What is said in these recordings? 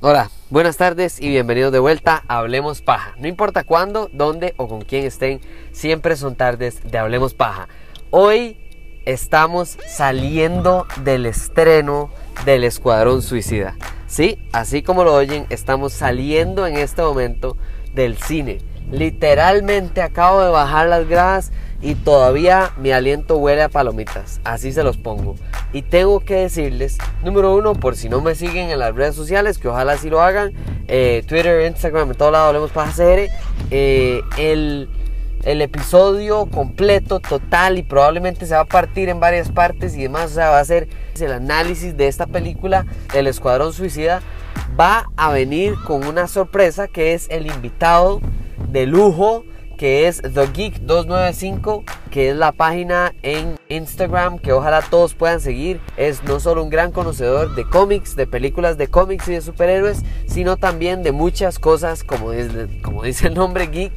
Hola, buenas tardes y bienvenidos de vuelta a Hablemos Paja. No importa cuándo, dónde o con quién estén, siempre son tardes de Hablemos Paja. Hoy estamos saliendo del estreno del Escuadrón Suicida. Sí, así como lo oyen, estamos saliendo en este momento del cine. Literalmente acabo de bajar las gradas y todavía mi aliento huele a palomitas. Así se los pongo. Y tengo que decirles, número uno, por si no me siguen en las redes sociales, que ojalá sí lo hagan, eh, Twitter, Instagram, en todos lados hablemos para hacer, eh, el, el episodio completo, total, y probablemente se va a partir en varias partes y demás, o sea, va a ser el análisis de esta película, El Escuadrón Suicida, va a venir con una sorpresa que es el invitado de lujo que es The Geek 295, que es la página en Instagram que ojalá todos puedan seguir. Es no solo un gran conocedor de cómics, de películas de cómics y de superhéroes, sino también de muchas cosas como, como dice el nombre geek.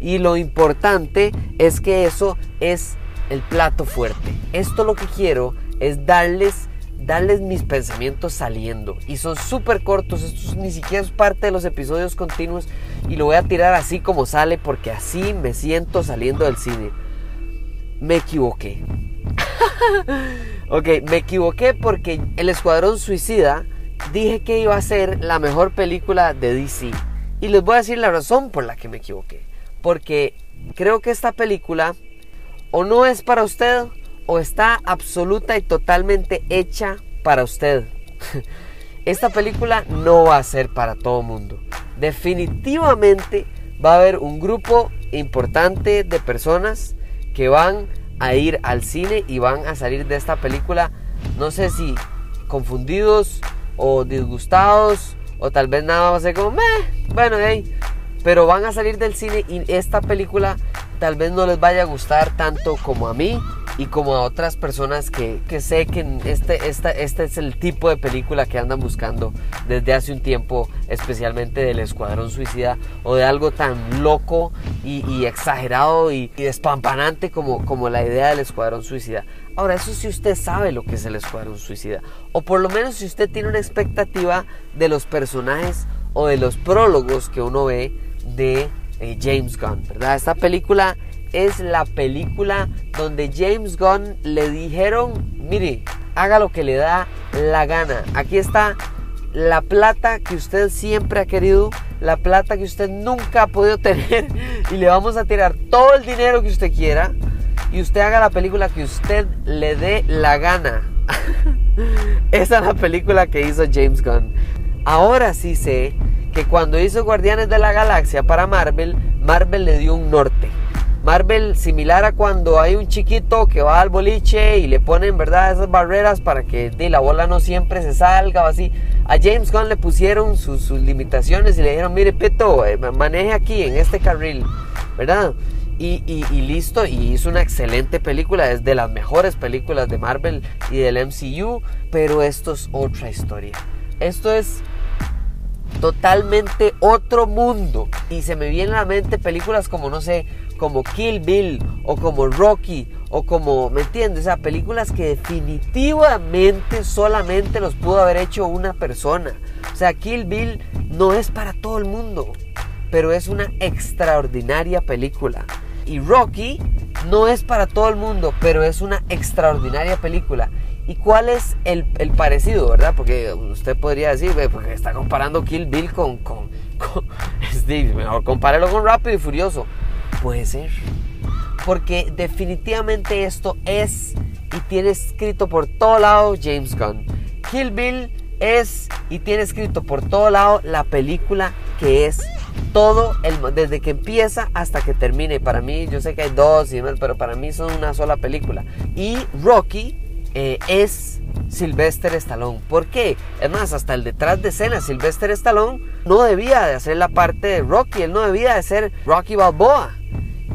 Y lo importante es que eso es el plato fuerte. Esto lo que quiero es darles darles mis pensamientos saliendo. Y son súper cortos, esto ni siquiera es parte de los episodios continuos. Y lo voy a tirar así como sale porque así me siento saliendo del cine. Me equivoqué. ok, me equivoqué porque El Escuadrón Suicida dije que iba a ser la mejor película de DC. Y les voy a decir la razón por la que me equivoqué. Porque creo que esta película o no es para usted o está absoluta y totalmente hecha para usted. Esta película no va a ser para todo mundo. Definitivamente va a haber un grupo importante de personas que van a ir al cine y van a salir de esta película, no sé si confundidos o disgustados o tal vez nada va a como, Meh, bueno, ahí. pero van a salir del cine y esta película tal vez no les vaya a gustar tanto como a mí y como a otras personas que, sé que este, este es el tipo de película que andan buscando desde hace un tiempo, especialmente del Escuadrón Suicida o de algo tan loco y, exagerado y, despampanante como, como la idea del Escuadrón Suicida. Ahora, eso si usted sabe lo que es el Escuadrón Suicida, o por lo menos si usted tiene una expectativa de los personajes o de los prólogos que uno ve de eh, James Gunn, ¿verdad? Esta película es la película donde James Gunn le dijeron, mire, haga lo que le da la gana. Aquí está la plata que usted siempre ha querido, la plata que usted nunca ha podido tener y le vamos a tirar todo el dinero que usted quiera y usted haga la película que usted le dé la gana. Esa es la película que hizo James Gunn. Ahora sí sé que cuando hizo Guardianes de la Galaxia para Marvel, Marvel le dio un norte. Marvel similar a cuando hay un chiquito que va al boliche y le ponen verdad esas barreras para que de, la bola no siempre se salga o así. A James Gunn le pusieron sus, limitaciones y le dijeron, mire Pito, eh, maneje aquí en este carril, ¿verdad? Y, y, listo, y hizo una excelente película, es de las mejores películas de Marvel y del MCU, pero esto es otra historia. Esto es totalmente otro mundo. Y se me vienen a la mente películas como, no sé, como Kill Bill o como Rocky o como, ¿me entiendes? O sea, películas que definitivamente solamente los pudo haber hecho una persona. O sea, Kill Bill no es para todo el mundo, pero es una extraordinaria película. Y Rocky no es para todo el mundo, pero es una extraordinaria película. ¿Y cuál es el, parecido, verdad? Porque usted podría decir, porque está comparando Kill Bill con, con, con Steve, mejor compárelo con Rápido y Furioso. Puede ser. Porque definitivamente esto es y tiene escrito por todo lado James Gunn. Kill Bill es y tiene escrito por todo lado la película que es todo el, desde que empieza hasta que termine. Para mí, yo sé que hay dos, pero para mí son una sola película. Y Rocky eh, es Sylvester Stallone. ¿Por qué? Es más, hasta el detrás de escena, Sylvester Stallone no debía de hacer la parte de Rocky, él no debía de ser Rocky Balboa.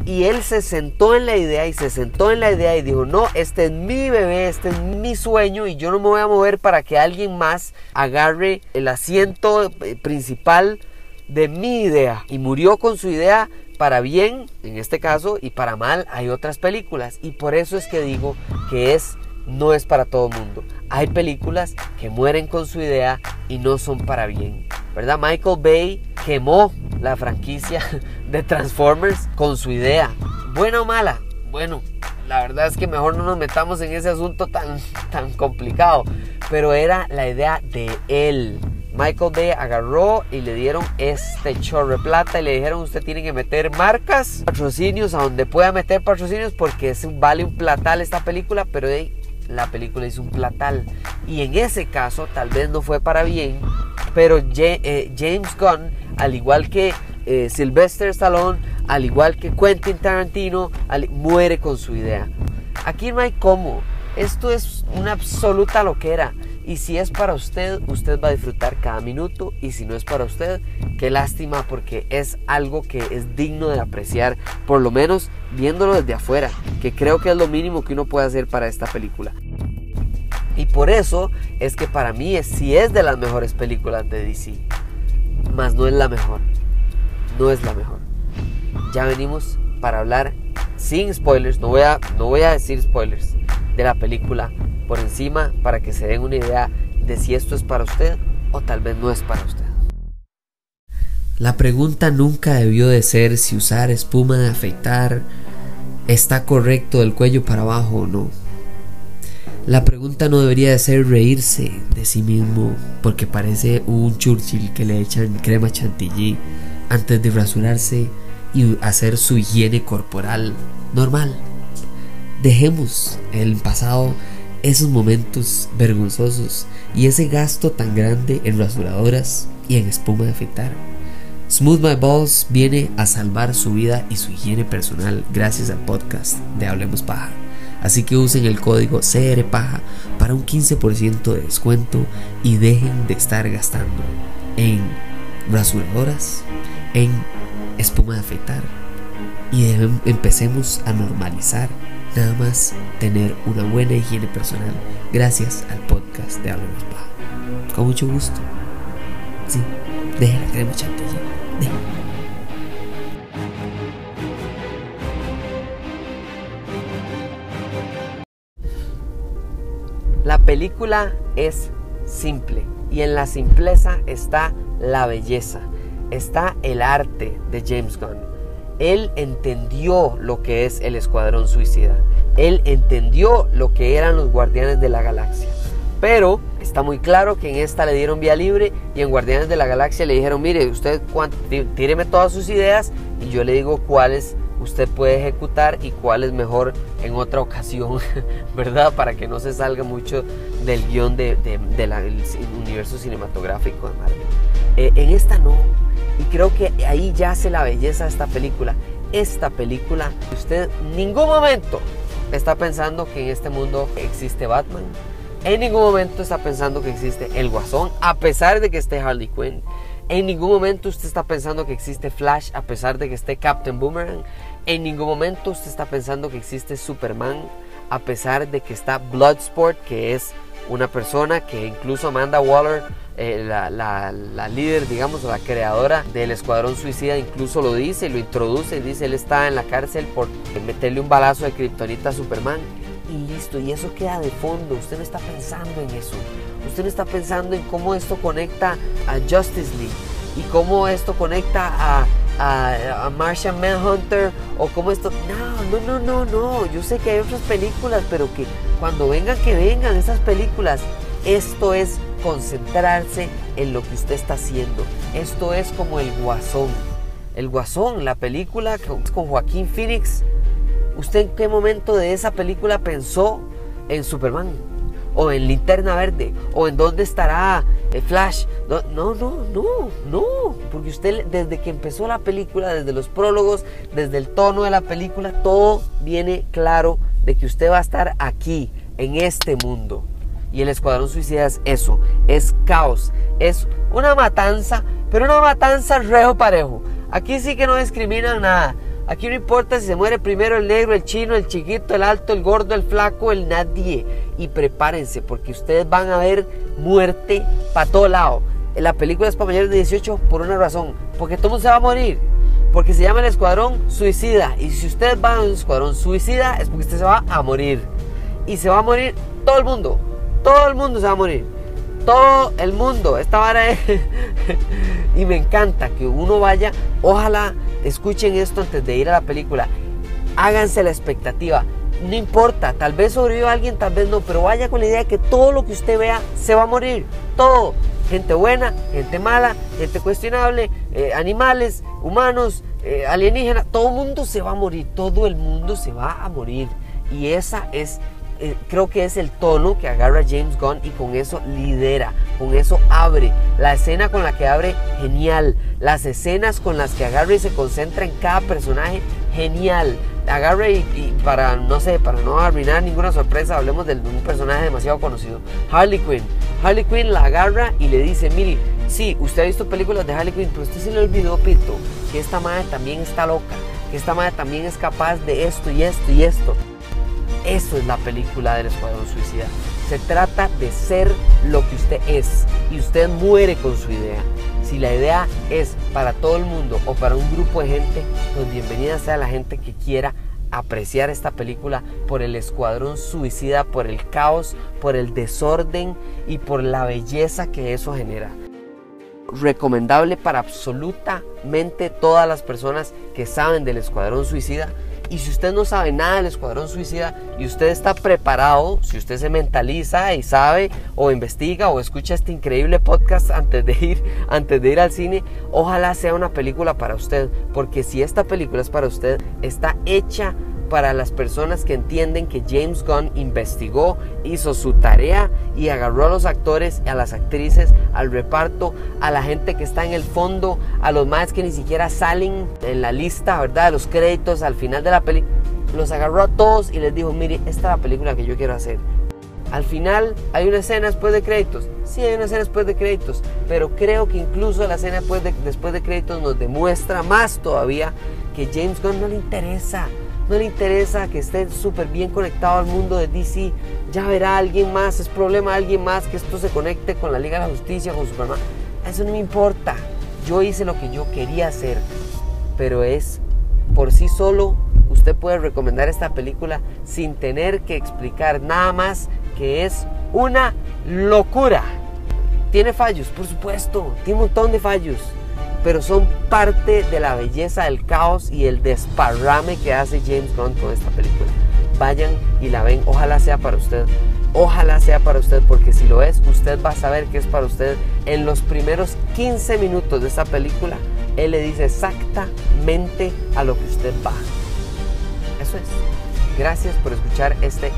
Y él se sentó en la idea y se sentó en la idea y dijo, no, este es mi bebé, este es mi sueño y yo no me voy a mover para que alguien más agarre el asiento eh, principal de mi idea. Y murió con su idea para bien, en este caso, y para mal hay otras películas. Y por eso es que digo que es no es para todo mundo. Hay películas que mueren con su idea y no son para bien. ¿Verdad? Michael Bay quemó la franquicia de Transformers con su idea. ¿Buena o mala? Bueno, la verdad es que mejor no nos metamos en ese asunto tan, tan complicado. Pero era la idea de él. Michael Bay agarró y le dieron este chorro de plata y le dijeron usted tiene que meter marcas, patrocinios, a donde pueda meter patrocinios porque es, vale un platal esta película, pero la película hizo un platal. Y en ese caso tal vez no fue para bien, pero eh, James Gunn, al igual que eh, Sylvester Stallone, al igual que Quentin Tarantino, muere con su idea. Aquí no hay cómo. Esto es una absoluta loquera. Y si es para usted, usted va a disfrutar cada minuto. Y si no es para usted, qué lástima porque es algo que es digno de apreciar, por lo menos viéndolo desde afuera, que creo que es lo mínimo que uno puede hacer para esta película. Y por eso es que para mí es, si es de las mejores películas de DC, más no es la mejor. No es la mejor. Ya venimos para hablar sin spoilers, no voy a, no voy a decir spoilers de la película por encima para que se den una idea de si esto es para usted o tal vez no es para usted. La pregunta nunca debió de ser si usar espuma de afeitar está correcto del cuello para abajo o no. La pregunta no debería de ser reírse de sí mismo porque parece un Churchill que le echan crema chantilly antes de rasurarse y hacer su higiene corporal normal. Dejemos el pasado esos momentos vergonzosos y ese gasto tan grande en rasuradoras y en espuma de afeitar. Smooth My Balls viene a salvar su vida y su higiene personal gracias al podcast de Hablemos Paja. Así que usen el código CRPaja para un 15% de descuento y dejen de estar gastando en rasuradoras, en espuma de afeitar y empecemos a normalizar nada más tener una buena higiene personal gracias al podcast de Hablemos Paja. Con mucho gusto. Sí, deje la crema chantilly. La película es simple y en la simpleza está la belleza, está el arte de James Gunn él entendió lo que es el Escuadrón Suicida. Él entendió lo que eran los Guardianes de la Galaxia. Pero está muy claro que en esta le dieron vía libre y en Guardianes de la Galaxia le dijeron, mire, usted tíreme todas sus ideas y yo le digo cuáles usted puede ejecutar y cuál es mejor en otra ocasión, ¿verdad? Para que no se salga mucho del guion del universo cinematográfico de Marvel. Eh, en esta no, y creo que ahí yace la belleza de esta película. Esta película, usted en ningún momento está pensando que en este mundo existe Batman. En ningún momento está pensando que existe el Guasón, a pesar de que esté Harley Quinn. En ningún momento usted está pensando que existe Flash, a pesar de que esté Captain Boomerang. En ningún momento usted está pensando que existe Superman, a pesar de que está Bloodsport, que es una persona que incluso Amanda Waller eh, la, líder, digamos, la creadora del Escuadrón Suicida, incluso lo dice, lo introduce, dice, él está en la cárcel por meterle un balazo de kriptonita a Superman. Y listo, y eso queda de fondo, usted no está pensando en eso. Usted no está pensando en cómo esto conecta a Justice League y cómo esto conecta a, a, Martian Manhunter o cómo esto. No, no, no, no, no. Yo sé que hay otras películas, pero que cuando vengan, que vengan esas películas. Esto es concentrarse en lo que usted está haciendo. Esto es como el guasón. El guasón, la película con Joaquín Phoenix. ¿Usted en qué momento de esa película pensó en Superman? O en Linterna Verde. O en dónde estará el Flash. No, no, no, no, no. Porque usted desde que empezó la película, desde los prólogos, desde el tono de la película, todo viene claro de que usted va a estar aquí, en este mundo. Y el Escuadrón Suicida es eso, es caos, es una matanza, pero una matanza rejo parejo. Aquí sí que no discriminan nada. Aquí no importa si se muere primero el negro, el chino, el chiquito, el alto, el gordo, el flaco, el nadie. Y prepárense porque ustedes van a ver muerte para todo lado. La película es para mayores de 18 por una razón, porque todo mundo se va a morir Porque se llama el Escuadrón Suicida. Y si usted va a un Escuadrón Suicida es porque usted se va a morir. Y se va a morir todo el mundo. Todo el mundo se va a morir. Todo el mundo. Esta vara es... y me encanta que uno vaya. Ojalá escuchen esto antes de ir a la película. Háganse la expectativa. No importa, tal vez sobreviva alguien, tal vez no, pero vaya con la idea de que todo lo que usted vea se va a morir. Todo. Gente buena, gente mala, gente cuestionable, eh, animales, humanos, eh, alienígenas, todo el mundo se va a morir, todo el mundo se va a morir. Y esa es eh, creo que es el tono que agarra James Gunn y con eso lidera, con eso abre. La escena con la que abre, genial. Las escenas con las que agarra y se concentra en cada personaje, genial. Agarra y, para, no sé, para no arruinar ninguna sorpresa, hablemos de un personaje demasiado conocido. Harley Quinn. Harley Quinn la agarra y le dice, mire, sí, usted ha visto películas de Harley Quinn, pero usted se le olvidó, Pito, que esta madre también está loca, que esta madre también es capaz de esto y esto y esto. Eso es la película del Escuadrón Suicida. Se trata de ser lo que usted es y usted muere con su idea. Si la idea es para todo el mundo o para un grupo de gente, pues bienvenida sea la gente que quiera apreciar esta película por el escuadrón suicida, por el caos, por el desorden y por la belleza que eso genera. Recomendable para absolutamente todas las personas que saben del escuadrón suicida y si usted no sabe nada del Escuadrón Suicida y usted está preparado, si usted se mentaliza y sabe o investiga o escucha este increíble podcast antes de ir, antes de ir al cine, ojalá sea una película para usted, porque si esta película es para usted, está hecha para las personas que entienden que James Gunn investigó, hizo su tarea y agarró a los actores, a las actrices, al reparto, a la gente que está en el fondo, a los más que ni siquiera salen en la lista, ¿verdad? Los créditos al final de la película. Los agarró a todos y les dijo, mire, esta es la película que yo quiero hacer. Al final hay una escena después de créditos. Sí, hay una escena después de créditos, pero creo que incluso la escena después de, después de créditos nos demuestra más todavía que James Gunn no le interesa no le interesa que esté súper bien conectado al mundo de DC, ya verá alguien más, es problema alguien más que esto se conecte con la Liga de la Justicia, con Superman. Eso no me importa. Yo hice lo que yo quería hacer, pero es por sí solo, usted puede recomendar esta película sin tener que explicar nada más que es una locura. Tiene fallos, por supuesto, tiene un montón de fallos pero son parte de la belleza del caos y el desparrame que hace James Gunn con esta película. Vayan y la ven, ojalá sea para usted. Ojalá sea para usted, porque si lo es, usted va a saber que es para usted. En los primeros 15 minutos de esta película, él le dice exactamente a lo que usted va. Eso es. Gracias por escuchar este,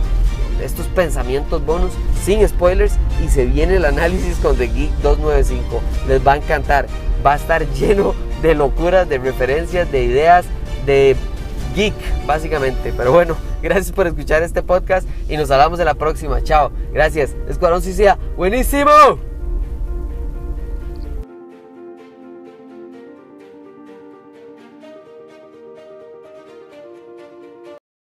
estos pensamientos bonus sin spoilers y se viene el análisis con The Geek 295. Les va a encantar va a estar lleno de locuras, de referencias, de ideas, de geek, básicamente. Pero bueno, gracias por escuchar este podcast y nos hablamos en la próxima. Chao, gracias. Escuadrón Suicida, buenísimo.